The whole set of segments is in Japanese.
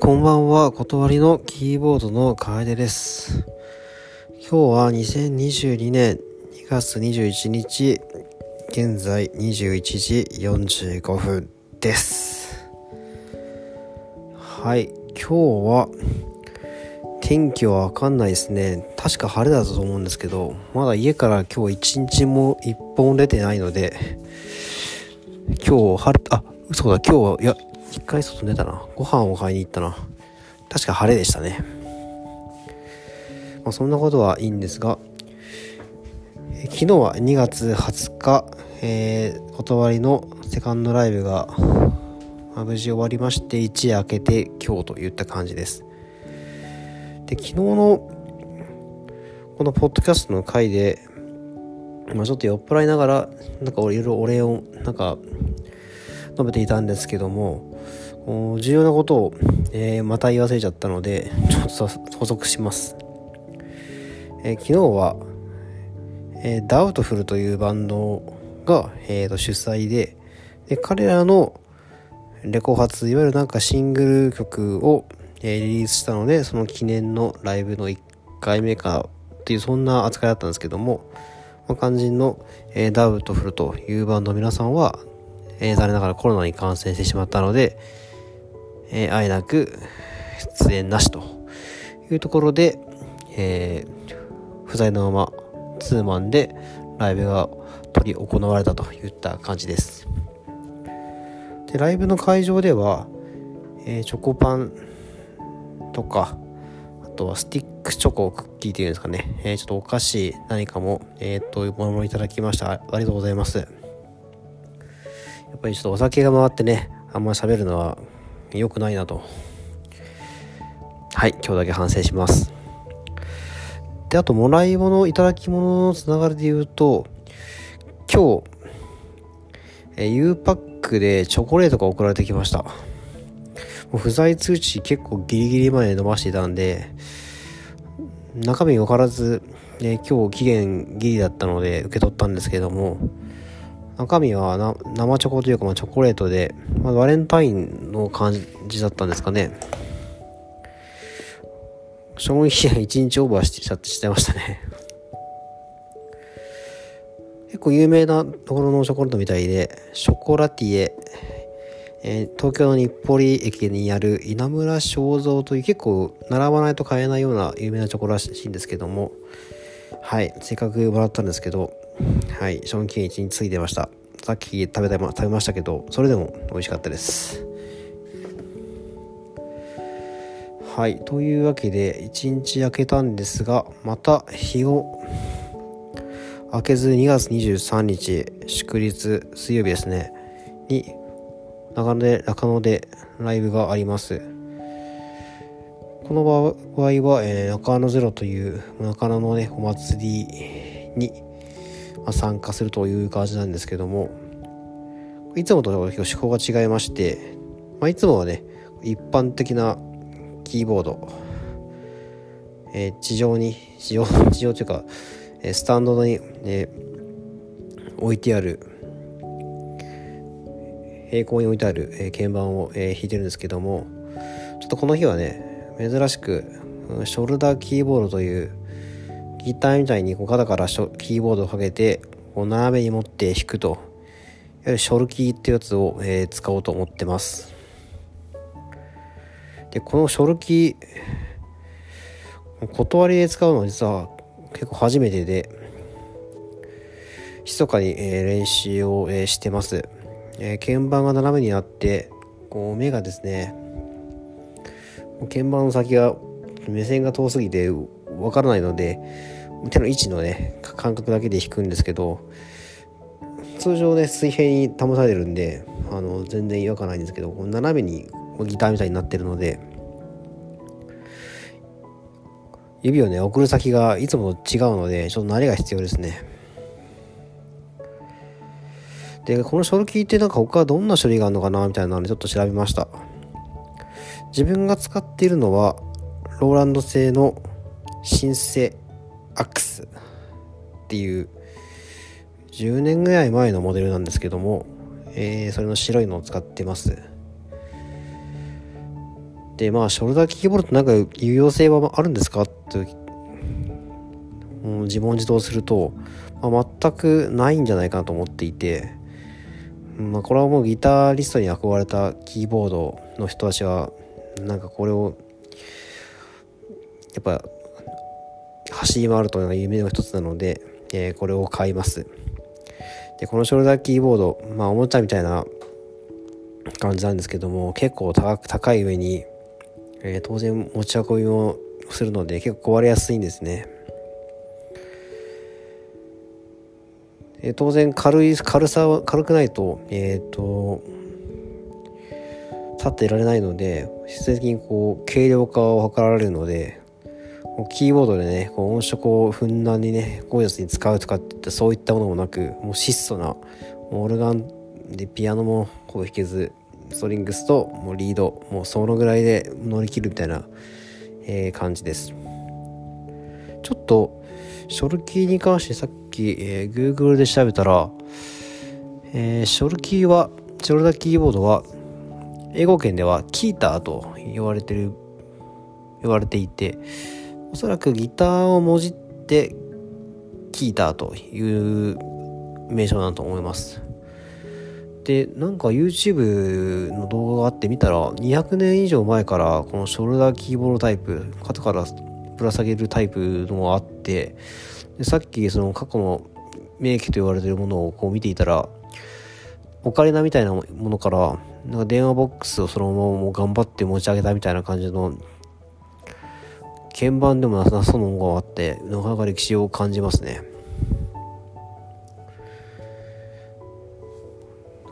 こんばんは、断りのキーボードの楓です。今日は2022年2月21日、現在21時45分です。はい、今日は天気はわかんないですね。確か晴れだったと思うんですけど、まだ家から今日一日も一本出てないので、今日晴れ、あ、嘘だ、今日は、いや、一回外出たな。ご飯を買いに行ったな。確か晴れでしたね。まあ、そんなことはいいんですが、え昨日は2月20日、えー、断りのセカンドライブが、まあ、無事終わりまして、一夜明けて今日といった感じです。で、昨日のこのポッドキャストの回で、まあ、ちょっと酔っ払いながら、なんかいろいろお礼を、なんか、述べていたんですけども、重要なことを、えー、また言い忘れちゃったので、ちょっと補足します。えー、昨日は、えー、 Doubtful というバンドが、えー、と主催でで、彼らのレコ発、いわゆるなんかシングル曲を、えー、リリースしたので、その記念のライブの1回目かっていう、そんな扱いだったんですけども、まあ、肝心の、えー、 Doubtful というバンドの皆さんは、えー、残念ながらコロナに感染してしまったので、えー、あえなく出演なしというところで、えー、不在のままツーマンでライブが取り行われたといった感じです。で、ライブの会場では、えー、チョコパンとか、あとはスティックチョコクッキーっていうんですかね、えー、ちょっとお菓子何かも、えー、と、ものをいただきました。ありがとうございます。やっぱりちょっとお酒が回ってね、あんま喋るのは良くないなと。はい、今日だけ反省します。で、あと、もらい物、いただき物のつながりで言うと、今日、え U パックでチョコレートが送られてきました。もう不在通知結構ギリギリまで伸ばしていたんで、中身分からず、ね、今日期限ギリだったので受け取ったんですけども、中身は生チョコというか、まあ、チョコレートで、まあ、バレンタインの感じだったんですかね。賞味期限1日オーバーしちゃってしちゃいましたね。結構有名なところのチョコレートみたいで、ショコラティエ、えー、東京の日暮里駅にある稲村正蔵という結構並ばないと買えないような有名なチョコらしいんですけども、はい、せっかくもらったんですけど、はい、賞味期限1日過ぎてました。さっき食べた食べましたけど、それでも美味しかったです。はい、というわけで1日明けたんですが、また日を明けず2月23日祝日水曜日ですねに長野で中野でライブがありますこの場合は、えー、中野ゼロという中野のねお祭りにま参加するという感じなんですけどもいつもと趣向が違いまして、まあ、いつもはね一般的なキーボード、えー、地上に地上 地上というかえスタンドに、ね、置いてある平行に置いてある、え、鍵盤を、え、弾いてるんですけどもちょっとこの日はね珍しくショルダーキーボードというギターみたいにこう肩からキーボードをかけてこう斜めに持って弾くといわゆるショルキーってやつを、えー、使おうと思ってます。でこのショルキー断りで使うのは実は結構初めてで密かに、えー、練習を、えー、してます、え、鍵盤が斜めにあってこう目がですね鍵盤の先が目線が遠すぎてわからないので手の位置のね感覚だけで弾くんですけど通常ね水平に保たれるんであの全然違和感ないんですけど斜めにギターみたいになってるので指をね送る先がいつもと違うのでちょっと慣れが必要ですね。でこのショルキーってなんか他どんな処理があるのかなみたいなのでちょっと調べました。自分が使っているのはローランド製のシンセアックスっていう10年ぐらい前のモデルなんですけども、えー、それの白いのを使ってます。でまあショルダーキーボードってなんか有用性はあるんですか？って自問自答すると、まあ、全くないんじゃないかなと思っていて、まあ、これはもうギタリストに憧れたキーボードの人たちはなんかこれをやっぱ走り回るというのが夢の一つなので、えー、これを買います。でこのショルダーキーボードまあおもちゃみたいな感じなんですけども結構高高い上に、えー、当然持ち運びもするので結構壊れやすいんですね。え当然軽い軽さは軽くないとえっ、と立っていられないので必然的にこう軽量化を図られるのでキーボードでねこう音色をふんだんにねゴージャスに使うとかっていったそういったものもなくもう質素なオルガンでピアノもこう弾けずストリングスともうリードもうそのぐらいで乗り切るみたいな、えー、感じです。ちょっとショルキーに関してさっき、えー、Google で調べたら、えー、ショルキーはショルダーキーボードは英語圏ではキーターと言われてる言われていておそらくギターをもじってキーターという名称だと思います。でなんか YouTube の動画があって見たら200年以上前からこのショルダーキーボードタイプ肩からぶら下げるタイプのがあってでさっきその過去の名機と言われてるものをこう見ていたらオカリナみたいなものからなんか電話ボックスをそのままもう頑張って持ち上げたみたいな感じの鍵盤でもなさそうなものがあってなかなか歴史を感じますね。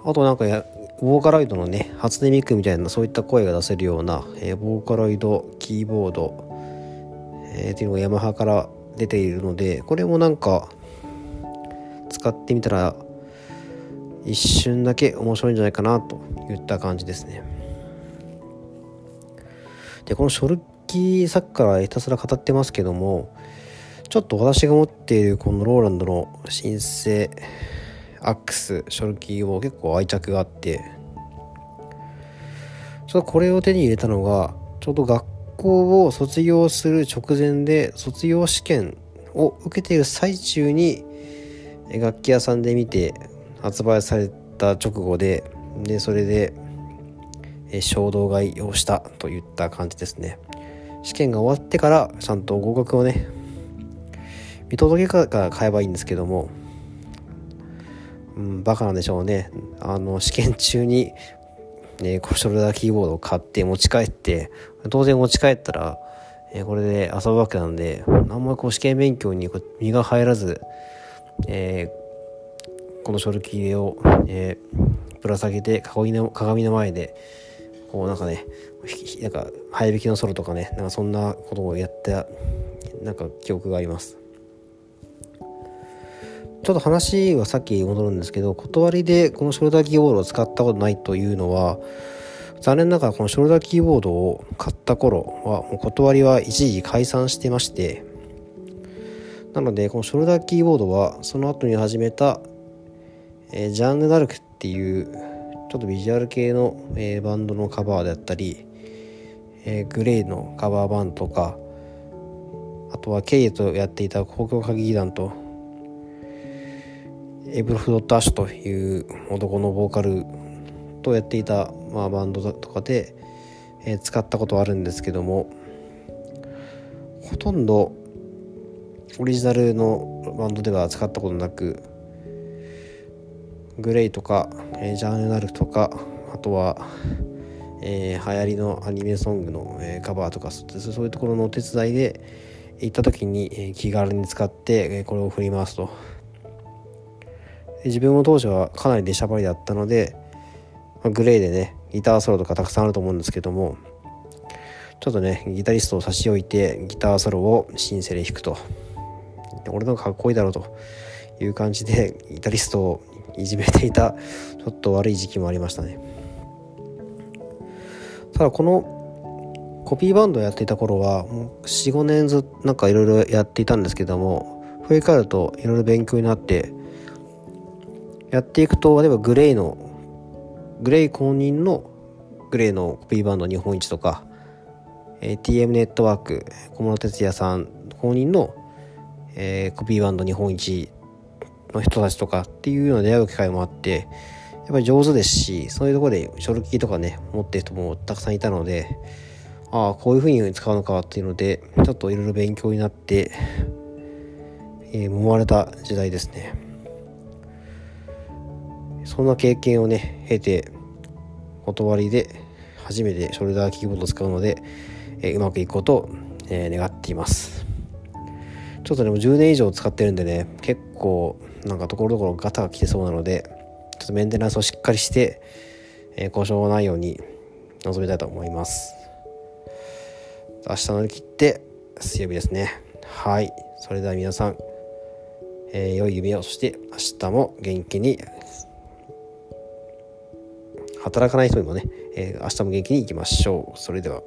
あとなんかやボーカロイドのね初音ミクみたいなそういった声が出せるような、えー、ボーカロイドキーボード、えー、っていうのがヤマハから出ているのでこれもなんか使ってみたら一瞬だけ面白いんじゃないかなといった感じですね。でこのショルキーさっきからひたすら語ってますけどもちょっと私が持っているこのローランドの新生アックスショルキーを結構愛着があってちょっとこれを手に入れたのがちょうど学校を卒業する直前で卒業試験を受けている最中に楽器屋さんで見て発売された直後ででそれで衝動買いをしたといった感じですね。試験が終わってからちゃんと合格をね見届けから買えばいいんですけどもうん、バカなんでしょうね。あの試験中に、ね、ショルダーキーボードを買って持ち帰って当然持ち帰ったら、えこれで遊ぶわけなんであんまりこう試験勉強に身が入らず、えー、このショルキーを、えー、ぶら下げて鏡の鏡の前でこうなんかねなんか早弾きのソロとかねなんかそんなことをやったなんか記憶があります。ちょっと話はさっき戻るんですけど、断りでこのショルダーキーボードを使ったことないというのは、残念ながらこのショルダーキーボードを買った頃は、もう断りは一時解散してまして、なのでこのショルダーキーボードはその後に始めた、えー、ジャンヌ・ダルクっていうちょっとビジュアル系の、えー、バンドのカバーであったり、えー、グレーのカバーバンとかあとはケイとやっていた公共歌劇団とエブルフ・ドット・アッシュという男のボーカルとやっていた、まあ、バンドとかで、えー、使ったことはあるんですけどもほとんどオリジナルのバンドでは使ったことなくグレイとか、えー、ジャーナルとかあとは、えー、流行りのアニメソングの、えー、カバーとかそういうところのお手伝いで行った時に、えー、気軽に使って、えー、これを振り回すと。自分も当時はかなり出しゃばりだったので、まあ、グレーでねギターソロとかたくさんあると思うんですけどもちょっとねギタリストを差し置いてギターソロをシンセで弾くと。俺の方がかっこいいだろうと。いう感じでギタリストをいじめていたちょっと悪い時期もありましたね。ただこのコピーバンドをやっていた頃は45年ずっとなんかいろいろやっていたんですけども振り返るといろいろ勉強になってやっていくと例えばグレイのグレイ公認のグレイのコピーバンド日本一とかえ、TM ネットワーク小室哲哉さん公認の、えー、コピーバンド日本一の人たちとかっていうような出会う機会もあってやっぱり上手ですしそういうところで書類とかね持ってる人もたくさんいたのでああこういうふうに使うのかっていうのでちょっといろいろ勉強になって、えー、揉まれた時代ですね。そんな経験をね経て断りで初めてショルダーキーボードを使うので、えー、うまくいくことを、えー、願っています。ちょっとでも10年以上使ってるんでね結構なんかところどころガタが来てそうなのでょっとメンテナンスをしっかりして、えー、故障がないように臨みたいと思います。明日乗り切って水曜日ですね。はい。それでは皆さん、えー、良い夢をそして明日も元気に働かない人にもね、えー、明日も元気にいきましょう。それでは。